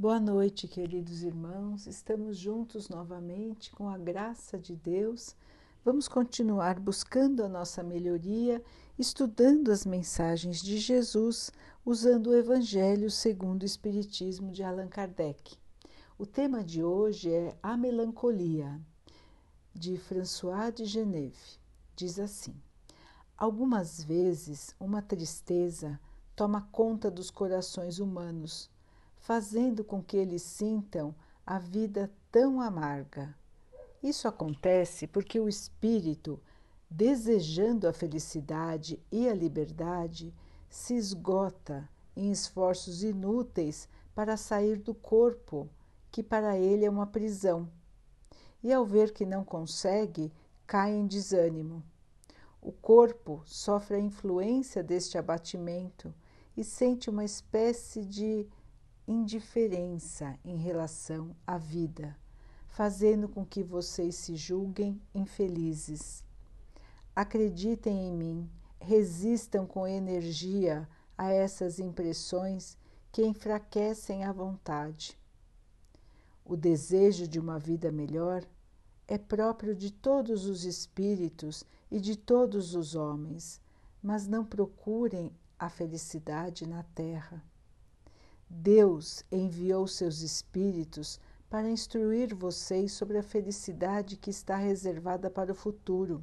Boa noite, queridos irmãos. Estamos juntos novamente com a graça de Deus. Vamos continuar buscando a nossa melhoria, estudando as mensagens de Jesus, usando o Evangelho segundo o Espiritismo de Allan Kardec. O tema de hoje é A Melancolia, de François de Geneve. Diz assim: Algumas vezes uma tristeza toma conta dos corações humanos fazendo com que eles sintam a vida tão amarga. Isso acontece porque o espírito, desejando a felicidade e a liberdade, se esgota em esforços inúteis para sair do corpo, que para ele é uma prisão. E ao ver que não consegue, cai em desânimo. O corpo sofre a influência deste abatimento e sente uma espécie de indiferença em relação à vida, fazendo com que vocês se julguem infelizes. Acreditem em mim, resistam com energia a essas impressões que enfraquecem a vontade. O desejo de uma vida melhor é próprio de todos os espíritos e de todos os homens, mas não procurem a felicidade na terra. Deus enviou seus espíritos para instruir vocês sobre a felicidade que está reservada para o futuro.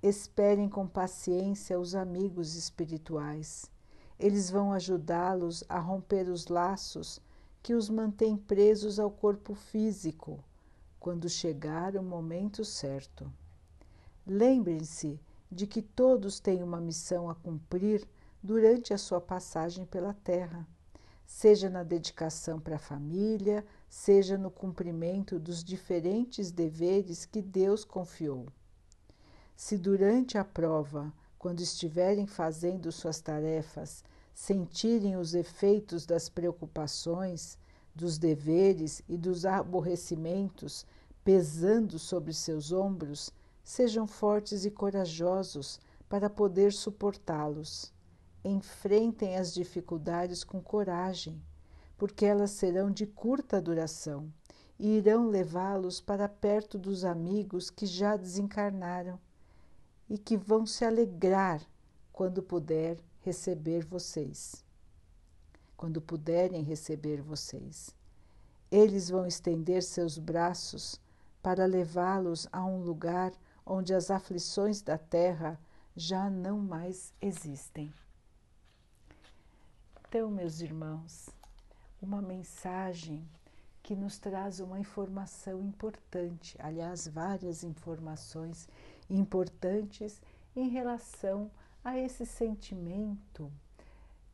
Esperem com paciência os amigos espirituais. Eles vão ajudá-los a romper os laços que os mantêm presos ao corpo físico, quando chegar o momento certo. Lembrem-se de que todos têm uma missão a cumprir durante a sua passagem pela Terra seja na dedicação para a família, seja no cumprimento dos diferentes deveres que Deus confiou. Se durante a prova, quando estiverem fazendo suas tarefas, sentirem os efeitos das preocupações, dos deveres e dos aborrecimentos pesando sobre seus ombros, sejam fortes e corajosos para poder suportá-los enfrentem as dificuldades com coragem, porque elas serão de curta duração e irão levá-los para perto dos amigos que já desencarnaram e que vão se alegrar quando puder receber vocês. Quando puderem receber vocês. Eles vão estender seus braços para levá-los a um lugar onde as aflições da terra já não mais existem. Então, meus irmãos, uma mensagem que nos traz uma informação importante, aliás, várias informações importantes em relação a esse sentimento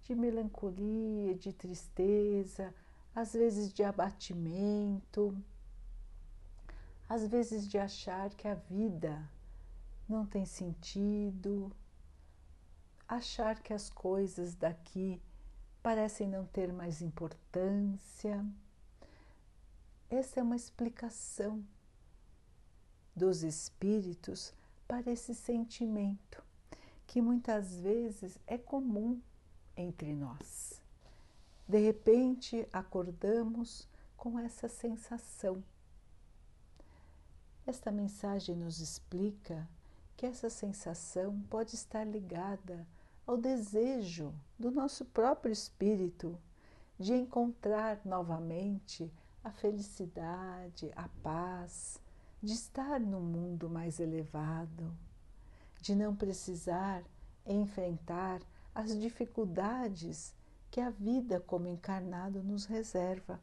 de melancolia, de tristeza, às vezes de abatimento, às vezes de achar que a vida não tem sentido, achar que as coisas daqui parecem não ter mais importância. Essa é uma explicação dos espíritos para esse sentimento que muitas vezes é comum entre nós. De repente acordamos com essa sensação. Esta mensagem nos explica que essa sensação pode estar ligada ao desejo do nosso próprio espírito de encontrar novamente a felicidade, a paz, de estar no mundo mais elevado, de não precisar enfrentar as dificuldades que a vida como encarnado nos reserva.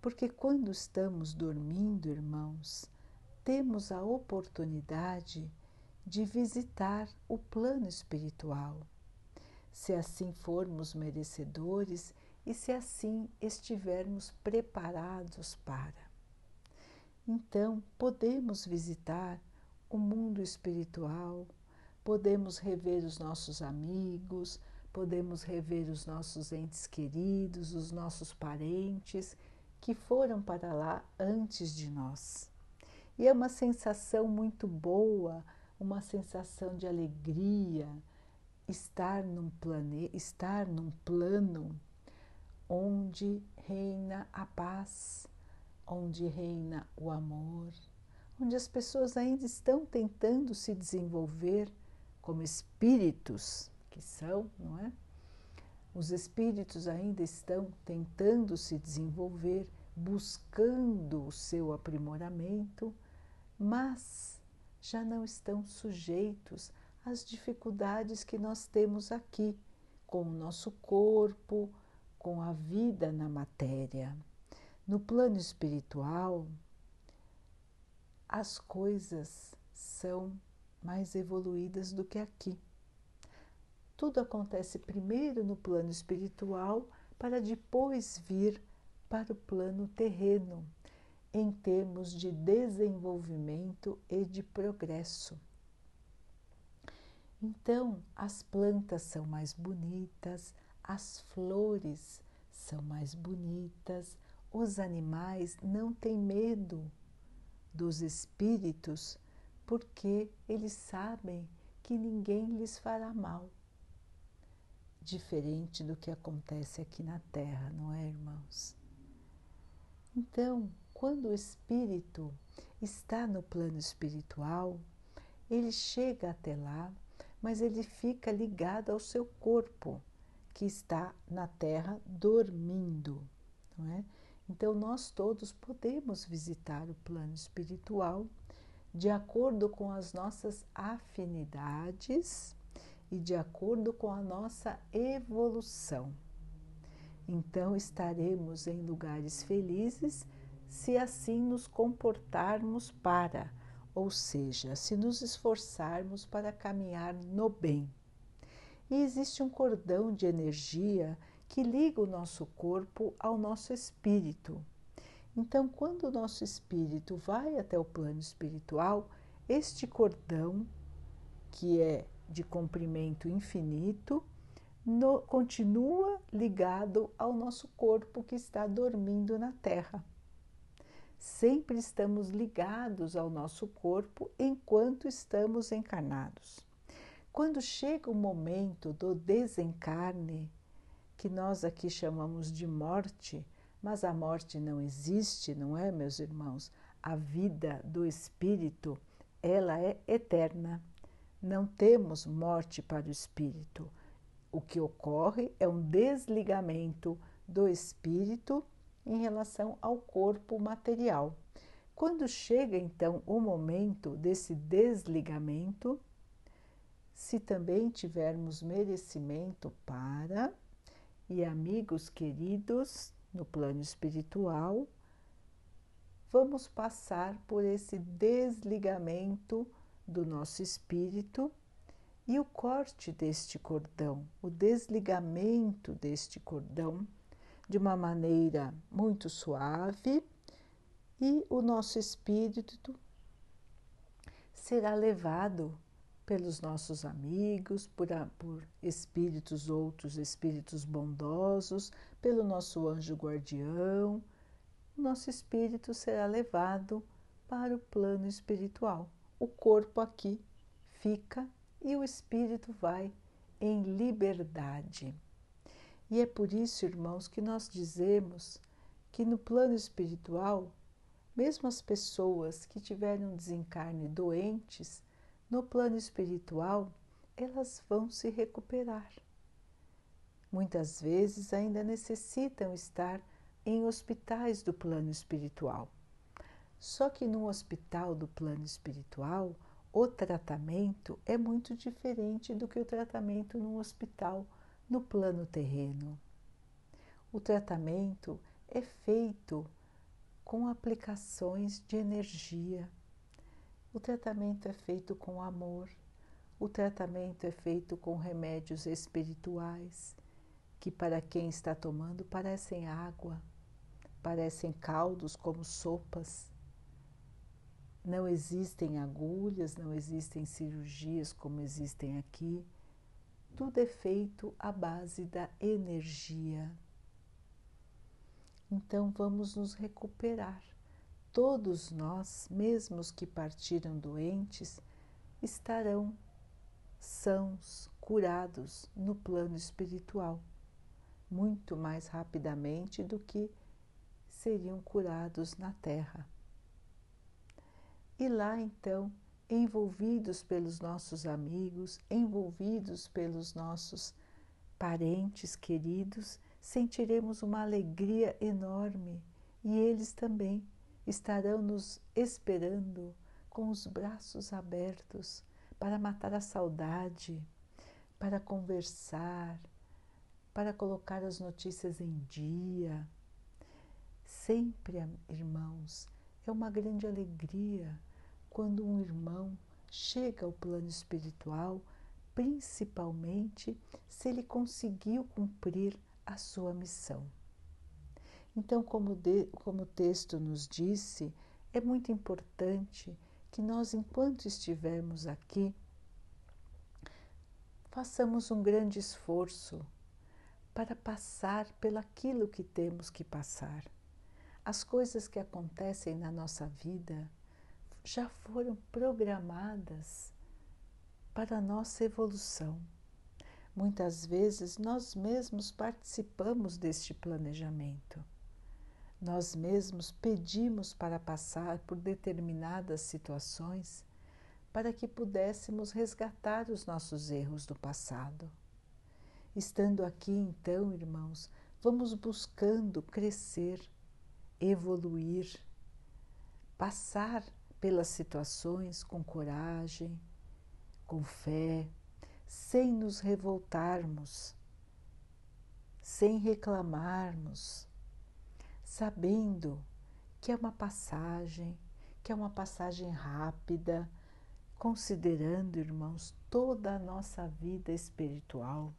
Porque quando estamos dormindo, irmãos, temos a oportunidade de visitar o plano espiritual, se assim formos merecedores e se assim estivermos preparados para. Então, podemos visitar o mundo espiritual, podemos rever os nossos amigos, podemos rever os nossos entes queridos, os nossos parentes que foram para lá antes de nós. E é uma sensação muito boa uma sensação de alegria, estar num, plane, estar num plano onde reina a paz, onde reina o amor, onde as pessoas ainda estão tentando se desenvolver como espíritos que são, não é? Os espíritos ainda estão tentando se desenvolver, buscando o seu aprimoramento, mas já não estão sujeitos às dificuldades que nós temos aqui com o nosso corpo, com a vida na matéria. No plano espiritual, as coisas são mais evoluídas do que aqui. Tudo acontece primeiro no plano espiritual para depois vir para o plano terreno, em termos de desenvolvimento e de progresso. Então, as plantas são mais bonitas, as flores são mais bonitas, os animais não têm medo dos espíritos porque eles sabem que ninguém lhes fará mal. Diferente do que acontece aqui na Terra, não é, irmãos? Então, quando o espírito está no plano espiritual, ele chega até lá, mas ele fica ligado ao seu corpo, que está na Terra dormindo, não é? Então, nós todos podemos visitar o plano espiritual de acordo com as nossas afinidades e de acordo com a nossa evolução. Então, estaremos em lugares felizes se assim nos comportarmos para, ou seja, se nos esforçarmos para caminhar no bem. E existe um cordão de energia que liga o nosso corpo ao nosso espírito. Então, quando o nosso espírito vai até o plano espiritual, este cordão, que é de comprimento infinito, no, continua ligado ao nosso corpo que está dormindo na Terra. Sempre estamos ligados ao nosso corpo enquanto estamos encarnados. Quando chega o momento do desencarne, que nós aqui chamamos de morte, mas a morte não existe, não é, meus irmãos? A vida do espírito, ela é eterna. Não temos morte para o espírito. O que ocorre é um desligamento do espírito em relação ao corpo material. Quando chega então o momento desse desligamento, se também tivermos merecimento para e amigos queridos no plano espiritual, vamos passar por esse desligamento do nosso espírito e o corte deste cordão, o desligamento deste cordão de uma maneira muito suave e o nosso espírito será levado pelos nossos amigos, por, por espíritos, outros espíritos bondosos, pelo nosso anjo guardião. Nosso espírito será levado para o plano espiritual. O corpo aqui fica e o espírito vai em liberdade. E é por isso, irmãos, que nós dizemos que no plano espiritual, mesmo as pessoas que tiveram desencarne doentes, no plano espiritual, elas vão se recuperar. Muitas vezes ainda necessitam estar em hospitais do plano espiritual. Só que no hospital do plano espiritual, o tratamento é muito diferente do que o tratamento no hospital no plano terreno. O tratamento é feito com aplicações de energia o tratamento é feito com amor, o tratamento é feito com remédios espirituais, que para quem está tomando parecem água, parecem caldos como sopas. Não existem agulhas, não existem cirurgias como existem aqui. Tudo é feito à base da energia. Então vamos nos recuperar todos nós, mesmo os que partiram doentes, estarão sãos, curados no plano espiritual. muito mais rapidamente do que seriam curados na Terra. E lá então, envolvidos pelos nossos amigos, envolvidos pelos nossos parentes queridos, sentiremos uma alegria enorme e eles também estarão nos esperando com os braços abertos para matar a saudade, para conversar, para colocar as notícias em dia. Sempre, irmãos, é uma grande alegria quando um irmão chega ao plano espiritual, principalmente se ele conseguiu cumprir a sua missão. Então, como, de, como o texto nos disse, é muito importante que nós, enquanto estivermos aqui, façamos um grande esforço para passar pelaquilo que temos que passar. As coisas que acontecem na nossa vida já foram programadas para a nossa evolução. Muitas vezes nós mesmos participamos deste planejamento. Nós mesmos pedimos para passar por determinadas situações para que pudéssemos resgatar os nossos erros do passado. Estando aqui, então, irmãos, vamos buscando crescer, evoluir, passar pelas situações com coragem, com fé, sem nos revoltarmos, sem reclamarmos, sabendo que é uma passagem, que é uma passagem rápida, considerando, irmãos, toda a nossa vida espiritual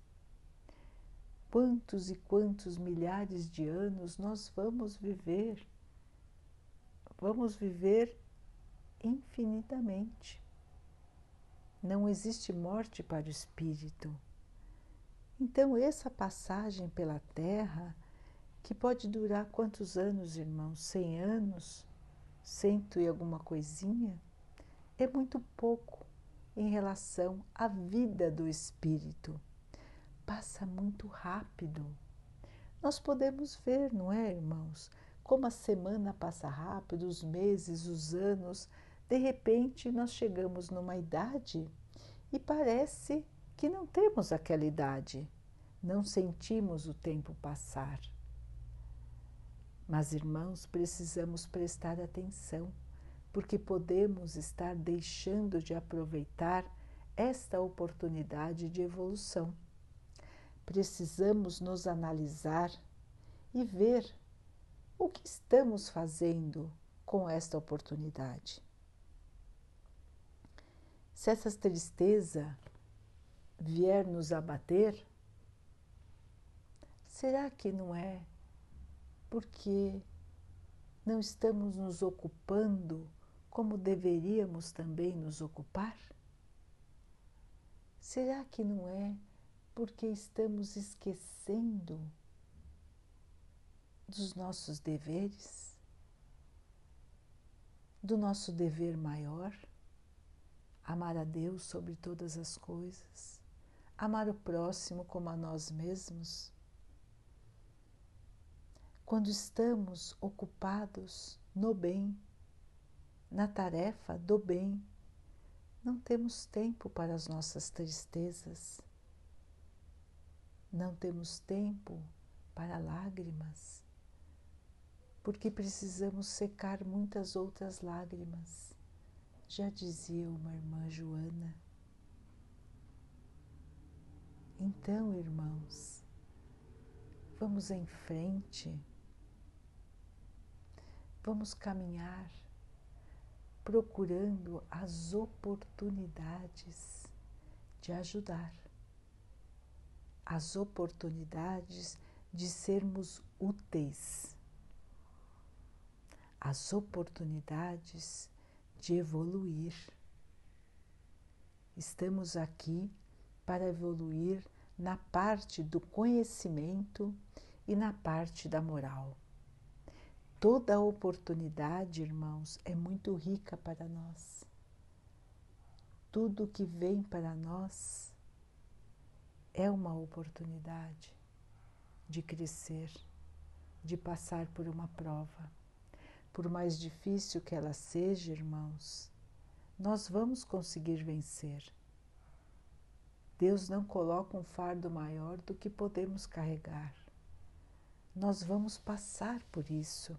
quantos e quantos milhares de anos nós vamos viver. Vamos viver infinitamente. Não existe morte para o espírito. Então, essa passagem pela Terra, que pode durar quantos anos, irmãos? Cem anos? Cento e alguma coisinha? É muito pouco em relação à vida do espírito passa muito rápido. Nós podemos ver, não é, irmãos, como a semana passa rápido, os meses, os anos. De repente, nós chegamos numa idade e parece que não temos aquela idade, não sentimos o tempo passar. Mas, irmãos, precisamos prestar atenção, porque podemos estar deixando de aproveitar esta oportunidade de evolução precisamos nos analisar e ver o que estamos fazendo com esta oportunidade. Se essa tristeza vier nos abater, será que não é porque não estamos nos ocupando como deveríamos também nos ocupar? Será que não é porque estamos esquecendo dos nossos deveres, do nosso dever maior, amar a Deus sobre todas as coisas, amar o próximo como a nós mesmos. Quando estamos ocupados no bem, na tarefa do bem, não temos tempo para as nossas tristezas. Não temos tempo para lágrimas, porque precisamos secar muitas outras lágrimas, já dizia uma irmã Joana. Então, irmãos, vamos em frente, vamos caminhar procurando as oportunidades de ajudar as oportunidades de sermos úteis, as oportunidades de evoluir. Estamos aqui para evoluir na parte do conhecimento e na parte da moral. Toda oportunidade, irmãos, é muito rica para nós. Tudo que vem para nós é uma oportunidade. de crescer, de passar por uma prova. Por mais difícil que ela seja, irmãos, nós vamos conseguir vencer. Deus não coloca um fardo maior do que podemos carregar. Nós vamos passar por isso.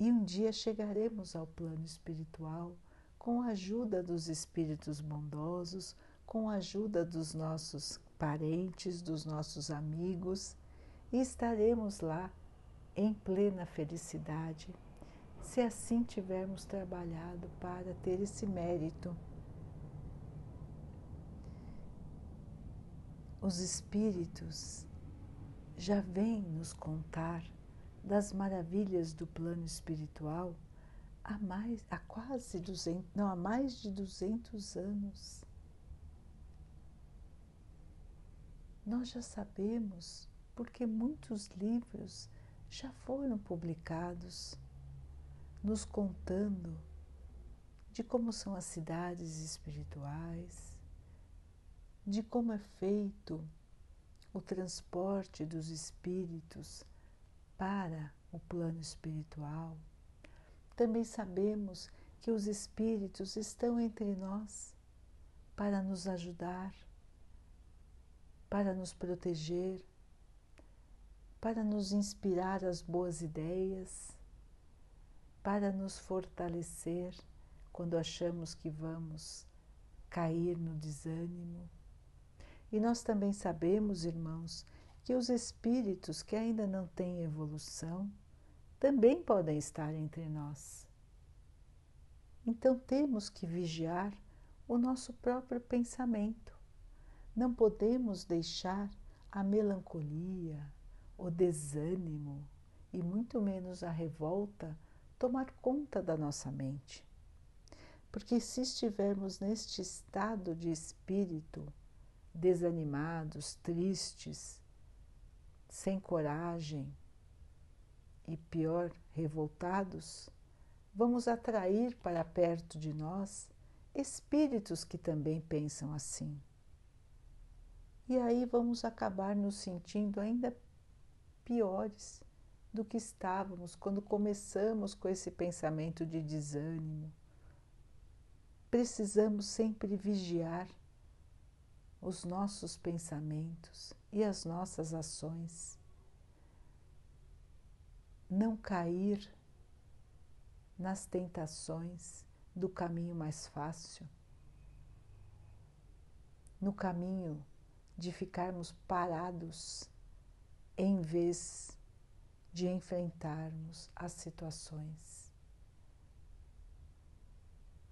E um dia chegaremos ao plano espiritual com a ajuda dos espíritos bondosos, com a ajuda dos nossos parentes, dos nossos amigos, e estaremos lá em plena felicidade, se assim tivermos trabalhado para ter esse mérito. Os espíritos já vêm nos contar das maravilhas do plano espiritual há mais há quase 200, não, há mais de 200 anos. Nós já sabemos, porque muitos livros já foram publicados nos contando de como são as cidades espirituais, de como é feito o transporte dos espíritos para o plano espiritual. Também sabemos que os espíritos estão entre nós para nos ajudar, para nos proteger, para nos inspirar as boas ideias, para nos fortalecer quando achamos que vamos cair no desânimo. E nós também sabemos, irmãos, que os espíritos que ainda não têm evolução também podem estar entre nós. Então temos que vigiar o nosso próprio pensamento. Não podemos deixar a melancolia, o desânimo e muito menos a revolta tomar conta da nossa mente. Porque se estivermos neste estado de espírito, desanimados, tristes, sem coragem e pior, revoltados, vamos atrair para perto de nós espíritos que também pensam assim. E aí vamos acabar nos sentindo ainda piores do que estávamos quando começamos com esse pensamento de desânimo. Precisamos sempre vigiar os nossos pensamentos e as nossas ações. Não cair nas tentações do caminho mais fácil, no caminho de ficarmos parados em vez de enfrentarmos as situações.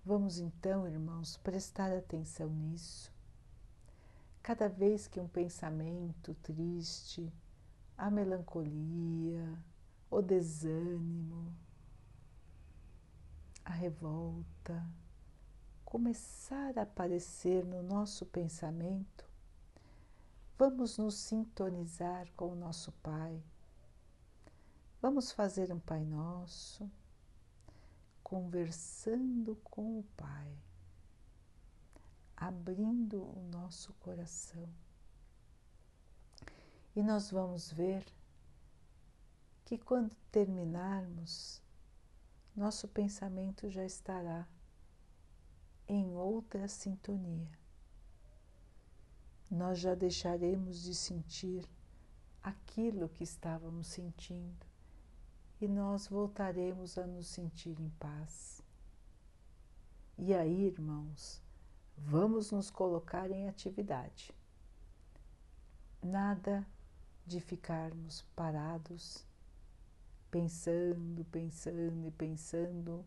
Vamos então, irmãos, prestar atenção nisso Cada vez que um pensamento triste, a melancolia, o desânimo, a revolta começar a aparecer no nosso pensamento, vamos nos sintonizar com o nosso Pai. Vamos fazer um Pai Nosso, conversando com o Pai abrindo o nosso coração. E nós vamos ver que quando terminarmos, nosso pensamento já estará em outra sintonia. Nós já deixaremos de sentir aquilo que estávamos sentindo e nós voltaremos a nos sentir em paz. E aí, irmãos, Vamos nos colocar em atividade. Nada de ficarmos parados, pensando, pensando e pensando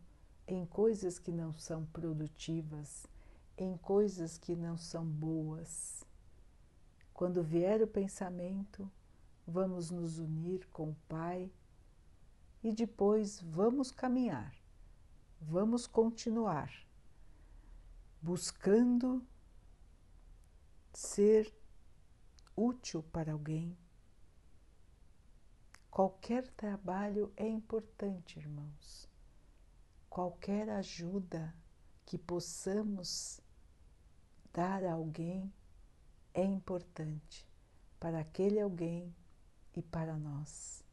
em coisas que não são produtivas, em coisas que não são boas. Quando vier o pensamento, vamos nos unir com o Pai e depois vamos caminhar, vamos continuar buscando ser útil para alguém. Qualquer trabalho é importante, irmãos. Qualquer ajuda que possamos dar a alguém é importante, para aquele alguém e para nós.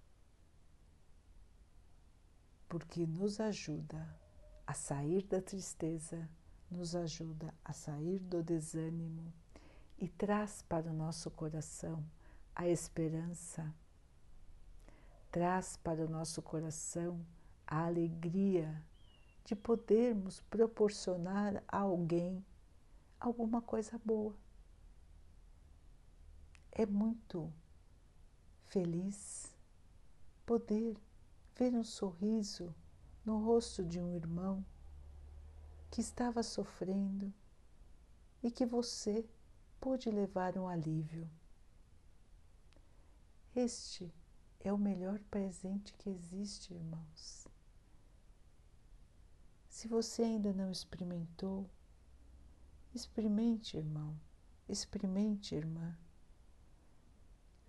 Porque nos ajuda a sair da tristeza, nos ajuda a sair do desânimo e traz para o nosso coração a esperança, traz para o nosso coração a alegria de podermos proporcionar a alguém alguma coisa boa. É muito feliz poder ver um sorriso no rosto de um irmão que estava sofrendo e que você pôde levar um alívio. Este é o melhor presente que existe, irmãos. Se você ainda não experimentou, experimente, irmão, experimente, irmã.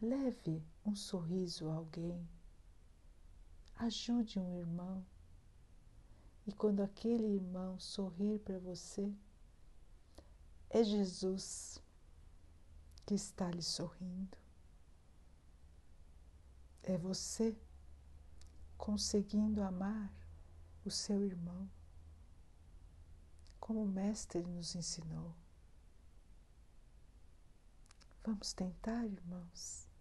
Leve um sorriso a alguém. Ajude um irmão. E quando aquele irmão sorrir para você, é Jesus que está lhe sorrindo. É você conseguindo amar o seu irmão, como o Mestre nos ensinou. Vamos tentar, irmãos?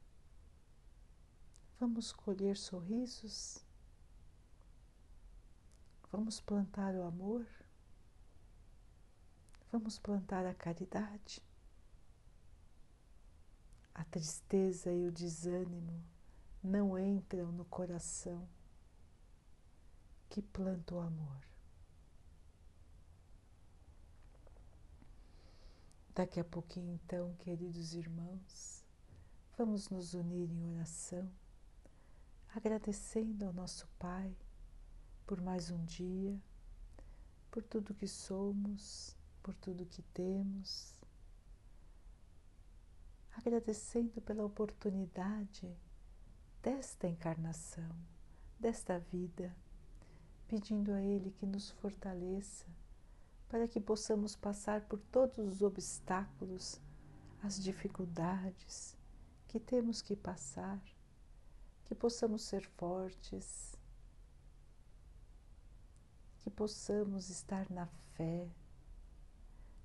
Vamos colher sorrisos? Vamos plantar o amor? Vamos plantar a caridade? A tristeza e o desânimo não entram no coração que planta o amor. Daqui a pouquinho, então, queridos irmãos, vamos nos unir em oração, agradecendo ao nosso Pai por mais um dia, por tudo que somos, por tudo que temos. Agradecendo pela oportunidade desta encarnação, desta vida, pedindo a Ele que nos fortaleça para que possamos passar por todos os obstáculos, as dificuldades que temos que passar, que possamos ser fortes, que possamos estar na fé,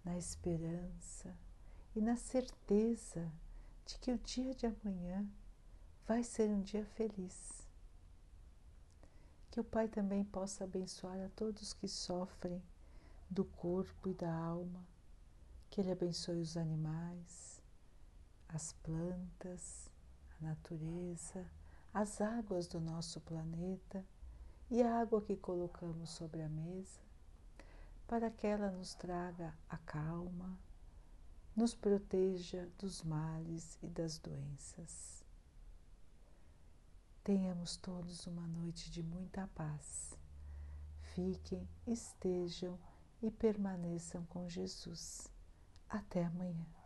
na esperança e na certeza de que o dia de amanhã vai ser um dia feliz. Que o Pai também possa abençoar a todos que sofrem do corpo e da alma, que Ele abençoe os animais, as plantas, a natureza, as águas do nosso planeta e a água que colocamos sobre a mesa, para que ela nos traga a calma, nos proteja dos males e das doenças. Tenhamos todos uma noite de muita paz. Fiquem, estejam e permaneçam com Jesus. Até amanhã.